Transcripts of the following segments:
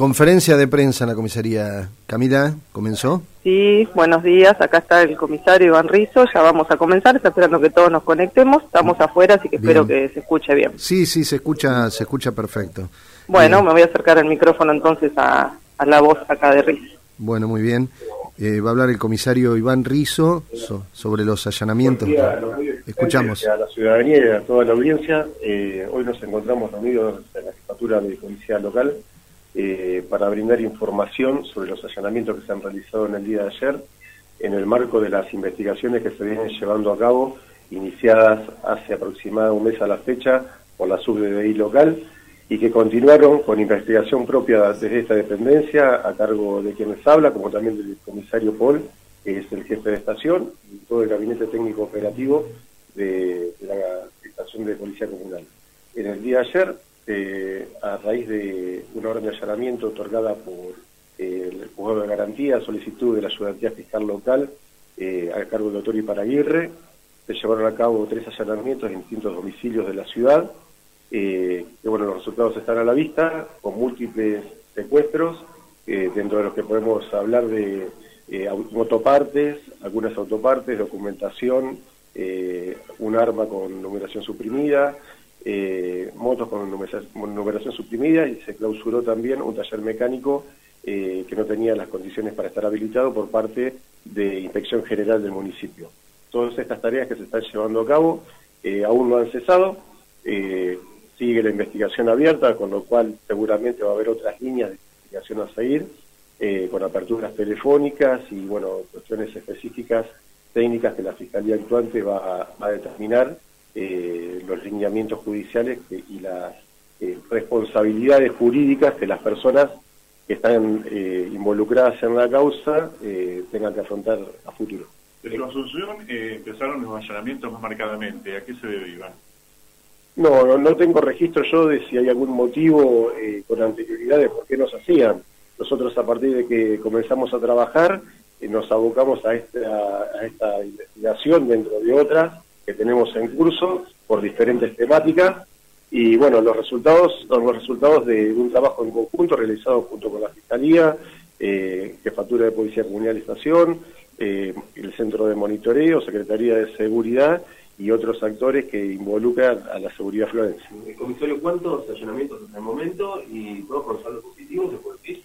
Conferencia de prensa en la comisaría. Camila, ¿comenzó? Sí, buenos días. Acá está el comisario Iván Rizo. Ya vamos a comenzar. Está esperando que todos nos conectemos. Estamos afuera, así que espero que se escuche bien. Sí, sí, se escucha, se escucha perfecto. Bueno, me voy a acercar el micrófono entonces a, la voz acá de Rizo. Bueno, muy bien. Eh, va a hablar el comisario Iván Rizo sobre los allanamientos. Escuchamos. A la ciudadanía y a toda la audiencia, eh, hoy nos encontramos reunidos en la jefatura de policía local eh, para brindar información sobre los allanamientos que se han realizado en el día de ayer en el marco de las investigaciones que se vienen llevando a cabo, iniciadas hace aproximadamente un mes a la fecha por la SUBDI local y que continuaron con investigación propia desde esta dependencia a cargo de quienes habla, como también del comisario Paul, que es el jefe de estación, y todo el gabinete técnico operativo de la estación de policía comunal. En el día de ayer este, a raíz de una orden de allanamiento otorgada por eh, el juzgado de garantía, solicitud de la ayudantía fiscal local eh, a cargo del doctor Iparaguirre, se llevaron a cabo tres allanamientos en distintos domicilios de la ciudad, eh, que bueno, los resultados están a la vista, con múltiples secuestros, dentro de los que podemos hablar de autopartes, algunas autopartes, documentación, un arma con numeración suprimida, eh, motos con numeración, suprimida y se clausuró también un taller mecánico eh, que no tenía las condiciones para estar habilitado por parte de Inspección General del municipio. Todas estas tareas que se están llevando a cabo eh, aún no han cesado, sigue la investigación abierta, con lo cual seguramente va a haber otras líneas de investigación a seguir, con aperturas telefónicas y bueno cuestiones específicas técnicas que la Fiscalía actuante va a determinar eh, los lineamientos judiciales y las eh, responsabilidades jurídicas que las personas que están eh, involucradas en la causa tengan que afrontar a futuro. Desde Asunción empezaron los allanamientos más marcadamente. ¿A qué se debe, Iván? No, no, tengo registro yo de si hay algún motivo con anterioridad de por qué nos hacían. Nosotros a partir de que comenzamos a trabajar nos abocamos a esta, a esta investigación dentro de otras que tenemos en curso por diferentes temáticas y bueno, los resultados son los resultados de un trabajo en conjunto realizado junto con la Fiscalía, eh, Jefatura de Policía Comunal y Estación, eh, el Centro de Monitoreo, Secretaría de Seguridad y otros actores que involucran a la seguridad florense. Comisario, ¿cuántos allanamientos hasta el momento y todos con saldos positivos, se puede decir?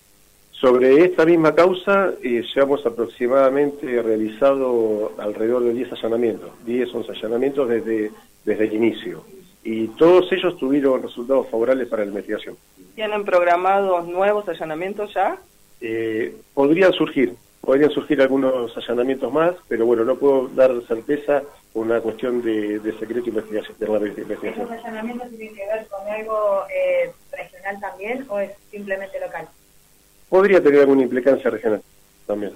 Sobre esta misma causa, eh, llevamos aproximadamente realizado alrededor de 10 allanamientos, 10 11 allanamientos desde, desde el inicio, y todos ellos tuvieron resultados favorables para la investigación. ¿Tienen programados nuevos allanamientos ya? Eh, podrían surgir, podrían surgir algunos allanamientos más, pero bueno, no puedo dar certeza por una cuestión de, secreto investigación, de investigación. ¿Esos allanamientos tienen que ver con algo eh, regional también o es simplemente local? Podría tener alguna implicancia regional también.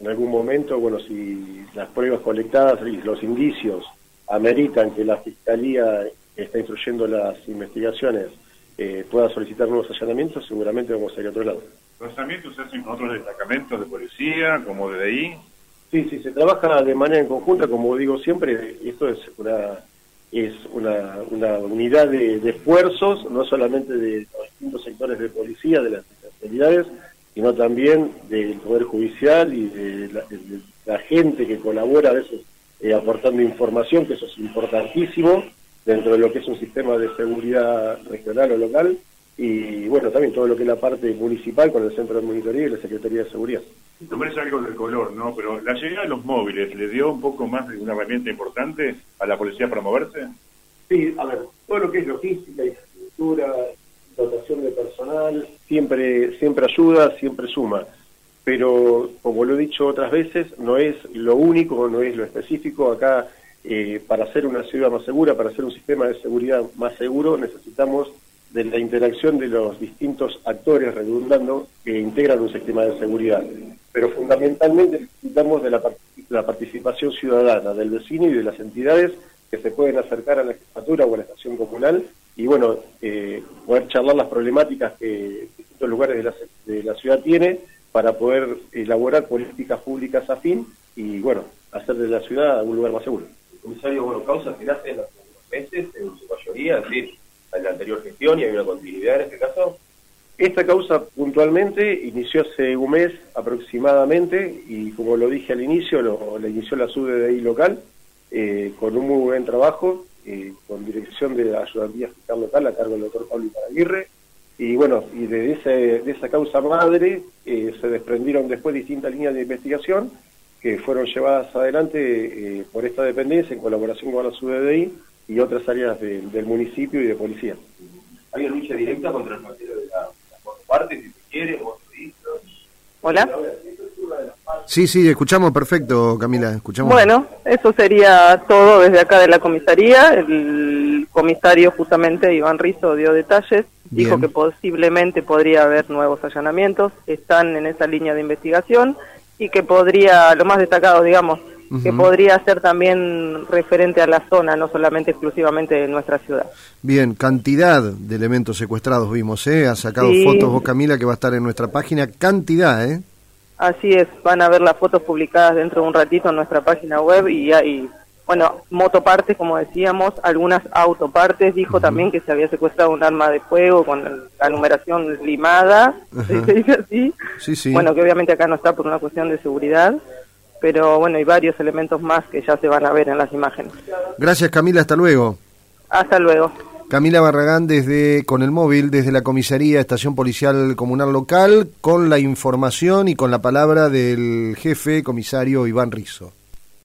En algún momento, bueno, si las pruebas colectadas y los indicios ameritan que la Fiscalía está instruyendo las investigaciones eh, pueda solicitar nuevos allanamientos, seguramente vamos a ir a otro lado. ¿Los allanamientos se hacen con otros destacamentos de policía, como de ahí? Sí, sí, se trabaja de manera en conjunta, como digo siempre, esto es una es una, una unidad de, de esfuerzos, no solamente de los distintos sectores de policía, de las especialidades, sino también del Poder Judicial y de la, gente que colabora a veces eh, aportando información, que eso es importantísimo dentro de lo que es un sistema de seguridad regional o local, y bueno, también todo lo que es la parte municipal con el Centro de Monitoría y la Secretaría de Seguridad. Esto parece algo del color, ¿no? Pero la llegada de los móviles, ¿le dio un poco más de una herramienta importante a la policía para moverse? Sí, a ver, todo lo que es logística, infraestructura, dotación de personal, siempre, siempre ayuda, siempre suma. Pero, como lo he dicho otras veces, no es lo único, no es lo específico. Acá, eh, para hacer una ciudad más segura, para hacer un sistema de seguridad más seguro, necesitamos de la interacción de los distintos actores redundando que integran un sistema de seguridad. Pero fundamentalmente necesitamos de la, la participación ciudadana, del vecino y de las entidades que se pueden acercar a la jefatura o a la estación comunal y bueno, eh, poder charlar las problemáticas que distintos lugares de la, de la ciudad tiene para poder elaborar políticas públicas afín y bueno, hacer de la ciudad un lugar más seguro. Comisario, bueno, causas que nacen en los meses, en su mayoría, es decir, en la anterior gestión y hay una continuidad en este caso. Esta causa puntualmente inició hace un mes aproximadamente y como lo dije al inicio, lo, la inició la SUDDI local eh, con un muy buen trabajo, eh, con dirección de la ayudantía fiscal local a cargo del doctor Pablo Aguirre. Y bueno, y de, ese, de esa causa madre eh, se desprendieron después distintas líneas de investigación que fueron llevadas adelante por esta dependencia en colaboración con la SUDDI y otras áreas del municipio y de policía. ¿Hay una lucha directa contra el partido de la parte, si se quiere, o Hola. Sí, sí, escuchamos perfecto, Camila. Escuchamos. Bueno, eso sería todo desde acá de la comisaría. El comisario, justamente, Iván Rizo, dio detalles. Dijo que posiblemente podría haber nuevos allanamientos. Están en esa línea de investigación y que podría, lo más destacado, digamos, que podría ser también referente a la zona, no solamente exclusivamente de nuestra ciudad. Bien, cantidad de elementos secuestrados vimos, ¿eh? Ha sacado fotos vos, Camila, que va a estar en nuestra página. Cantidad, ¿eh? Así es, van a ver las fotos publicadas dentro de un ratito en nuestra página web y hay, bueno, motopartes, como decíamos, algunas autopartes. Dijo también que se había secuestrado un arma de fuego con la numeración limada, se dice así. Sí, sí. Bueno, que obviamente acá no está por una cuestión de seguridad pero bueno, hay varios elementos más que ya se van a ver en las imágenes. Gracias Camila, hasta luego. Hasta luego. Camila Barragán desde con el móvil desde la comisaría Estación Policial Comunal Local con la información y con la palabra del jefe comisario Iván Rizo.